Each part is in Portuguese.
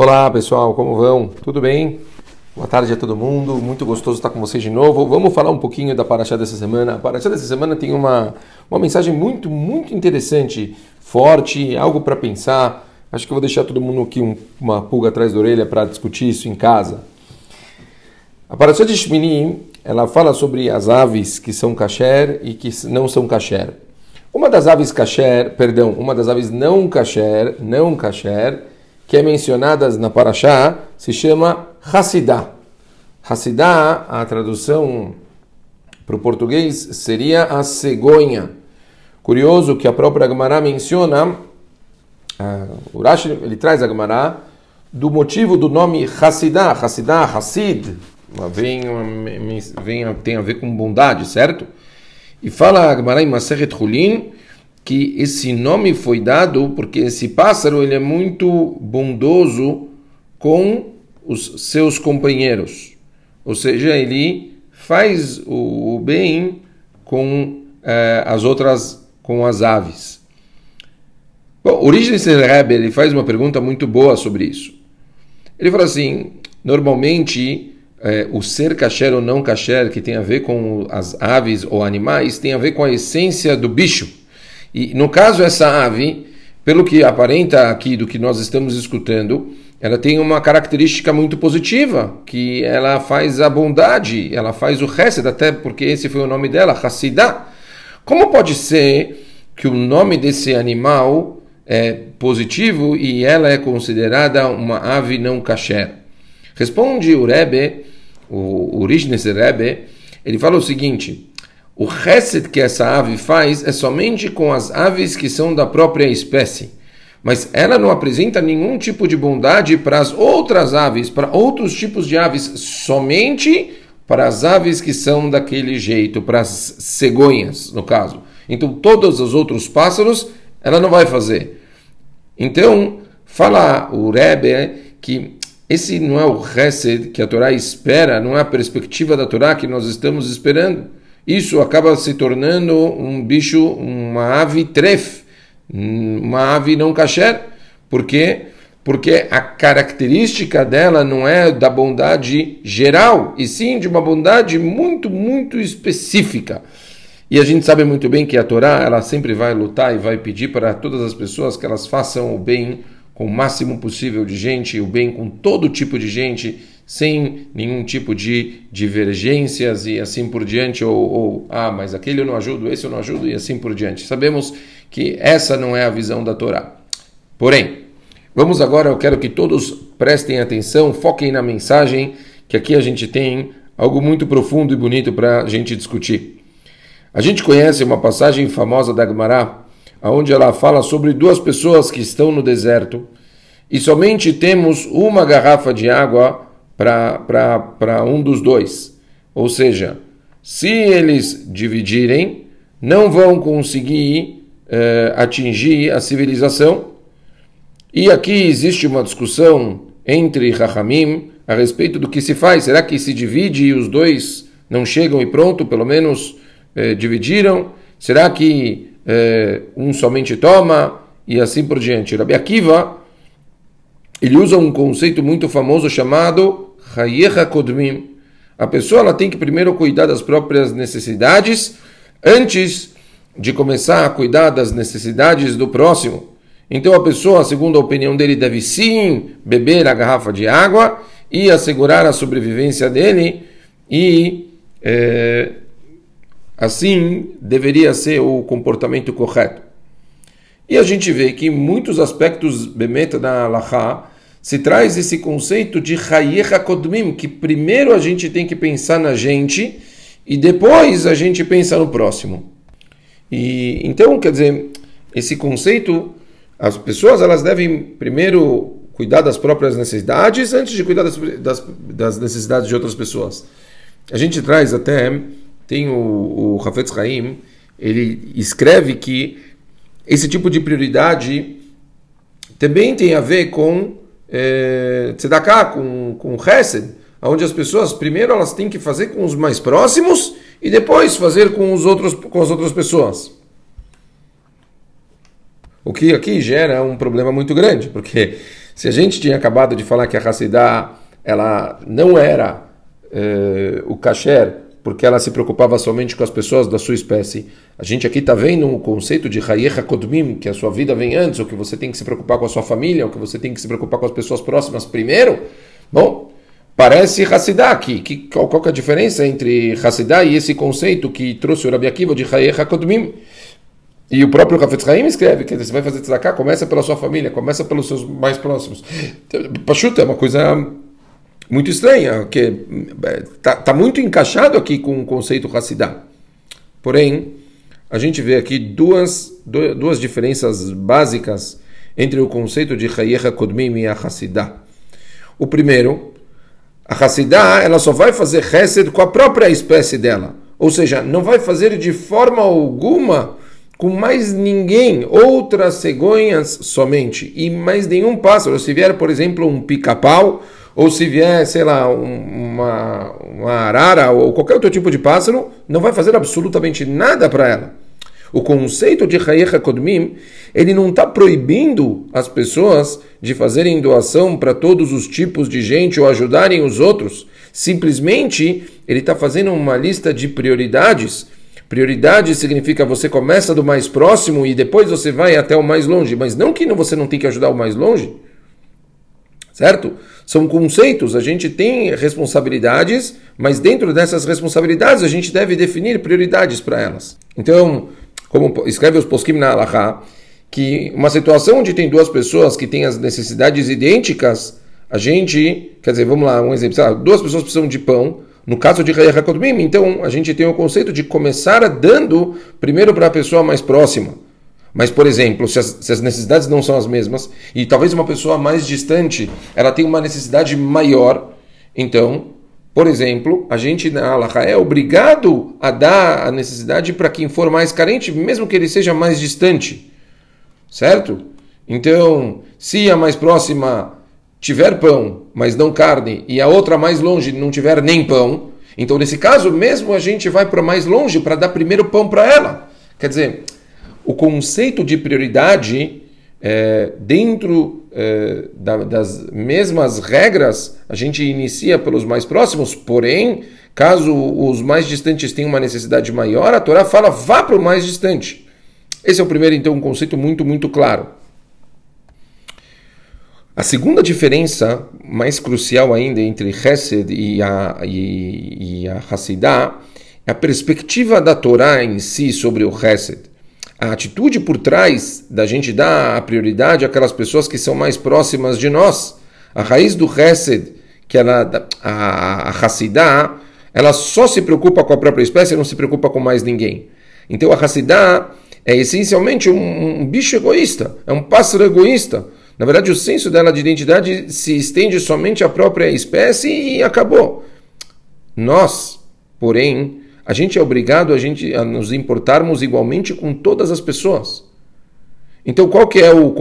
Olá pessoal, como vão? Tudo bem? Boa tarde a todo mundo, muito gostoso estar com vocês de novo. Vamos falar um pouquinho da Paraxá dessa semana. A Paraxá dessa semana tem uma, uma mensagem muito, muito interessante, forte, algo para pensar. Acho que eu vou deixar todo mundo aqui um, uma pulga atrás da orelha para discutir isso em casa. A Paraxá de Shmini, ela fala sobre as aves que são kasher e que não são kasher. Uma das aves kasher, perdão, uma das aves não kasher, não kasher, que é mencionadas na Paraxá, se chama Hassidah. Hassidah, a tradução para o português seria a cegonha. Curioso que a própria Gemara menciona, uh, o Rashi ele traz a Gemara do motivo do nome Hassidah, Hassidah, Hassid, vem, vem, tem a ver com bondade, certo? E fala a Gemara em Maseret Hulin que esse nome foi dado porque esse pássaro ele é muito bondoso com os seus companheiros. Ou seja, ele faz o bem com eh, as outras, com as aves. Bom, Origens Rebbe ele faz uma pergunta muito boa sobre isso. Ele fala assim: normalmente eh, o ser kasher ou não kasher, que tem a ver com as aves ou animais, tem a ver com a essência do bicho. E no caso, essa ave, pelo que aparenta aqui do que nós estamos escutando, ela tem uma característica muito positiva, que ela faz a bondade, ela faz o Hesed, até porque esse foi o nome dela, Hassidah. Como pode ser que o nome desse animal é positivo e ela é considerada uma ave não kasher? Responde o Rebbe, o, o Rebbe, ele fala o seguinte, o reset que essa ave faz é somente com as aves que são da própria espécie. Mas ela não apresenta nenhum tipo de bondade para as outras aves, para outros tipos de aves, somente para as aves que são daquele jeito, para as cegonhas, no caso. Então, todos os outros pássaros, ela não vai fazer. Então, fala o Rebbe que esse não é o reset que a Torá espera, não é a perspectiva da Torá que nós estamos esperando isso acaba se tornando um bicho, uma ave tref, uma ave não kasher. Por quê? Porque a característica dela não é da bondade geral, e sim de uma bondade muito, muito específica. E a gente sabe muito bem que a Torá, ela sempre vai lutar e vai pedir para todas as pessoas que elas façam o bem com o máximo possível de gente, o bem com todo tipo de gente, sem nenhum tipo de divergências e assim por diante, ou, ou, ah, mas aquele eu não ajudo, esse eu não ajudo e assim por diante. Sabemos que essa não é a visão da Torá. Porém, vamos agora, eu quero que todos prestem atenção, foquem na mensagem, que aqui a gente tem algo muito profundo e bonito para a gente discutir. A gente conhece uma passagem famosa da Gemara, onde ela fala sobre duas pessoas que estão no deserto e somente temos uma garrafa de água para um dos dois. Ou seja, se eles dividirem, não vão conseguir uh, atingir a civilização. E aqui existe uma discussão entre Rahamim a respeito do que se faz. Será que se divide e os dois não chegam e pronto, pelo menos uh, dividiram? Será que uh, um somente toma e assim por diante? Rabi Akiva ele usa um conceito muito famoso chamado Hayecha Kodmim. A pessoa ela tem que primeiro cuidar das próprias necessidades antes de começar a cuidar das necessidades do próximo. Então a pessoa, segundo a opinião dele, deve sim beber a garrafa de água e assegurar a sobrevivência dele e é, assim deveria ser o comportamento correto. E a gente vê que muitos aspectos bemeta da Allahá se traz esse conceito de Hayecha Kodmim, que primeiro a gente tem que pensar na gente e depois a gente pensa no próximo. E então, quer dizer, esse conceito, as pessoas elas devem primeiro cuidar das próprias necessidades antes de cuidar das, das, das necessidades de outras pessoas. A gente traz até, tem o, o Hafetz Haim, ele escreve que esse tipo de prioridade também tem a ver com é, tzedakah, com, com chesed, onde as pessoas primeiro elas têm que fazer com os mais próximos e depois fazer com, os outros, com as outras pessoas. O que aqui gera um problema muito grande, porque Se a gente tinha acabado de falar que a Hassidá ela não era eh, o kasher porque ela se preocupava somente com as pessoas da sua espécie. A gente aqui está vendo o conceito de Hayecha Kodmim, que a sua vida vem antes, ou que você tem que se preocupar com a sua família, ou que você tem que se preocupar com as pessoas próximas primeiro. Bom, parece Hassidá aqui. Que, qual, qual é a diferença entre Hassidá e esse conceito que trouxe o Rabi Akiva de Hayecha Kodmim? E o próprio Hafetz Haim escreve que você vai fazer tzedakah, começa pela sua família, começa pelos seus mais próximos. Pachuta é uma coisa muito estranha, que está tá muito encaixado aqui com o conceito Hassidá. Porém, a gente vê aqui duas, duas diferenças básicas entre o conceito de Hayecha Kodmim e a Hassidá. O primeiro, a Hassidá ela só vai fazer Hesed com a própria espécie dela. Ou seja, não vai fazer de forma alguma com mais ninguém, outras cegonhas somente, e mais nenhum pássaro. Se vier, por exemplo, um pica-pau, ou se vier, sei lá, uma, uma arara, ou qualquer outro tipo de pássaro, não vai fazer absolutamente nada para ela. O conceito de Hayecha Kodmim, ele não está proibindo as pessoas de fazerem doação para todos os tipos de gente ou ajudarem os outros. Simplesmente, ele está fazendo uma lista de prioridades Prioridade significa você começa do mais próximo e depois você vai até o mais longe, mas não que você não tem que ajudar o mais longe. Certo? São conceitos, a gente tem responsabilidades, mas dentro dessas responsabilidades a gente deve definir prioridades para elas. Então, como escreve os poskim na Alaha, que uma situação onde tem duas pessoas que têm as necessidades idênticas, a gente, quer dizer, vamos lá, um exemplo, duas pessoas precisam de pão, no caso de Hayah HaKodmim, então a gente tem o conceito de começar dando primeiro para a pessoa mais próxima. Mas, por exemplo, se as, se as, necessidades não são as mesmas, e talvez uma pessoa mais distante ela tem uma necessidade maior, então, por exemplo, a gente na Allah é obrigado a dar a necessidade para quem for mais carente, mesmo que ele seja mais distante. Certo? Então, se a mais próxima tiver pão, mas não carne, e a outra mais longe não tiver nem pão, então nesse caso mesmo a gente vai para mais longe para dar primeiro pão para ela. Quer dizer, o conceito de prioridade é, dentro é, da, das mesmas regras, a gente inicia pelos mais próximos, porém, caso os mais distantes tenham uma necessidade maior, a Torá fala vá para o mais distante. Esse é o primeiro, então, um conceito muito, muito claro. A segunda diferença, mais crucial ainda, entre Hesed e a, e, e a Hassidah, é a perspectiva da Torá em si sobre o Hesed. A atitude por trás da gente dar a prioridade àquelas pessoas que são mais próximas de nós. A raiz do Hesed, que ela, a, a Hassidah, ela só se preocupa com a própria espécie, não se preocupa com mais ninguém. Então a Hassidah é essencialmente um, um bicho egoísta, é um pássaro egoísta na verdade, o senso dela de identidade se estende somente à própria espécie e acabou. Nós, porém, a gente é obrigado a, gente, a nos importarmos igualmente com todas as pessoas. Então, qual que é o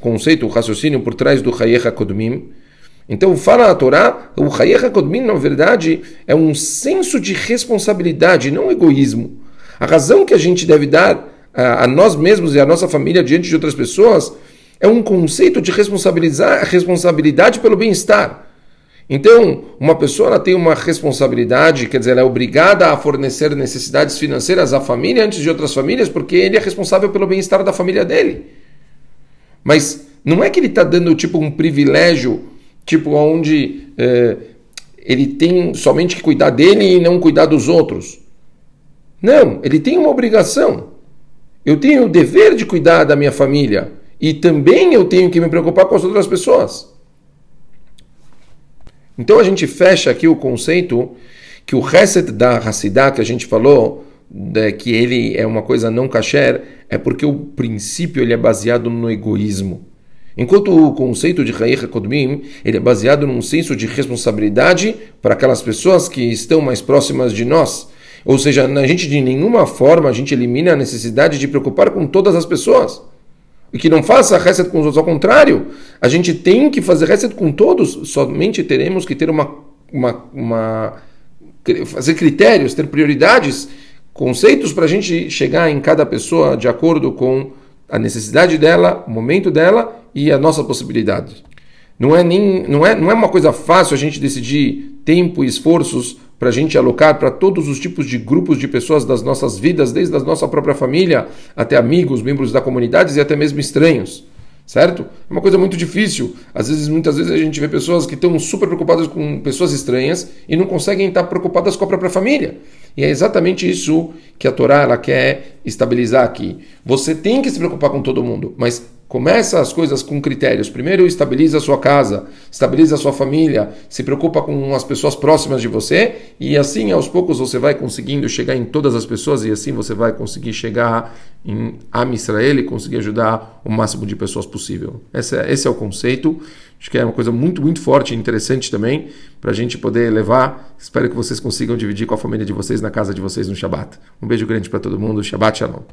conceito, o raciocínio por trás do Hayecha Kodmim? Então, fala a Torá, o Hayecha Kodmim, na verdade, é um senso de responsabilidade, não egoísmo. A razão que a gente deve dar a, a nós mesmos e a nossa família diante de outras pessoas é um conceito de responsabilidade pelo bem-estar. Então, uma pessoa ela tem uma responsabilidade, quer dizer, ela é obrigada a fornecer necessidades financeiras à família antes de outras famílias, porque ele é responsável pelo bem-estar da família dele. Mas não é que ele está dando tipo um privilégio, tipo onde é, ele tem somente que cuidar dele e não cuidar dos outros. Não, ele tem uma obrigação. Eu tenho o dever de cuidar da minha família e também eu tenho que me preocupar com as outras pessoas. Então a gente fecha aqui o conceito que o reset da Hassidah que a gente falou, de, que ele é uma coisa não kasher, é porque o princípio ele é baseado no egoísmo. Enquanto o conceito de Hayecha Kodmim ele é baseado num senso de responsabilidade para aquelas pessoas que estão mais próximas de nós. Ou seja, a gente de nenhuma forma a gente elimina a necessidade de preocupar com todas as pessoas e que não faça reset com os outros. Ao contrário, a gente tem que fazer reset com todos, somente teremos que ter uma, uma, uma fazer critérios, ter prioridades, conceitos para a gente chegar em cada pessoa de acordo com a necessidade dela, o momento dela e a nossa possibilidade. Não é, nem, não, é, não é uma coisa fácil a gente decidir tempo e esforços para a gente alocar para todos os tipos de grupos de pessoas das nossas vidas, desde a nossa própria família até amigos, membros da comunidade e até mesmo estranhos certo? É uma coisa muito difícil. Às vezes, muitas vezes a gente vê pessoas que estão super preocupadas com pessoas estranhas e não conseguem estar preocupadas com a própria família. E é exatamente isso que a Torá ela quer estabilizar aqui. Você tem que se preocupar com todo mundo, mas Começa as coisas com critérios. Primeiro, estabiliza a sua casa, estabiliza a sua família, se preocupa com as pessoas próximas de você e assim, aos poucos, você vai conseguindo chegar em todas as pessoas e assim você vai conseguir chegar em Am Israel e conseguir ajudar o máximo de pessoas possível. Esse é, esse é o conceito. Acho que é uma coisa muito, muito forte e interessante também para a gente poder levar. Espero que vocês consigam dividir com a família de vocês na casa de vocês no Shabat. Um beijo grande para todo mundo. Shabbat Shalom.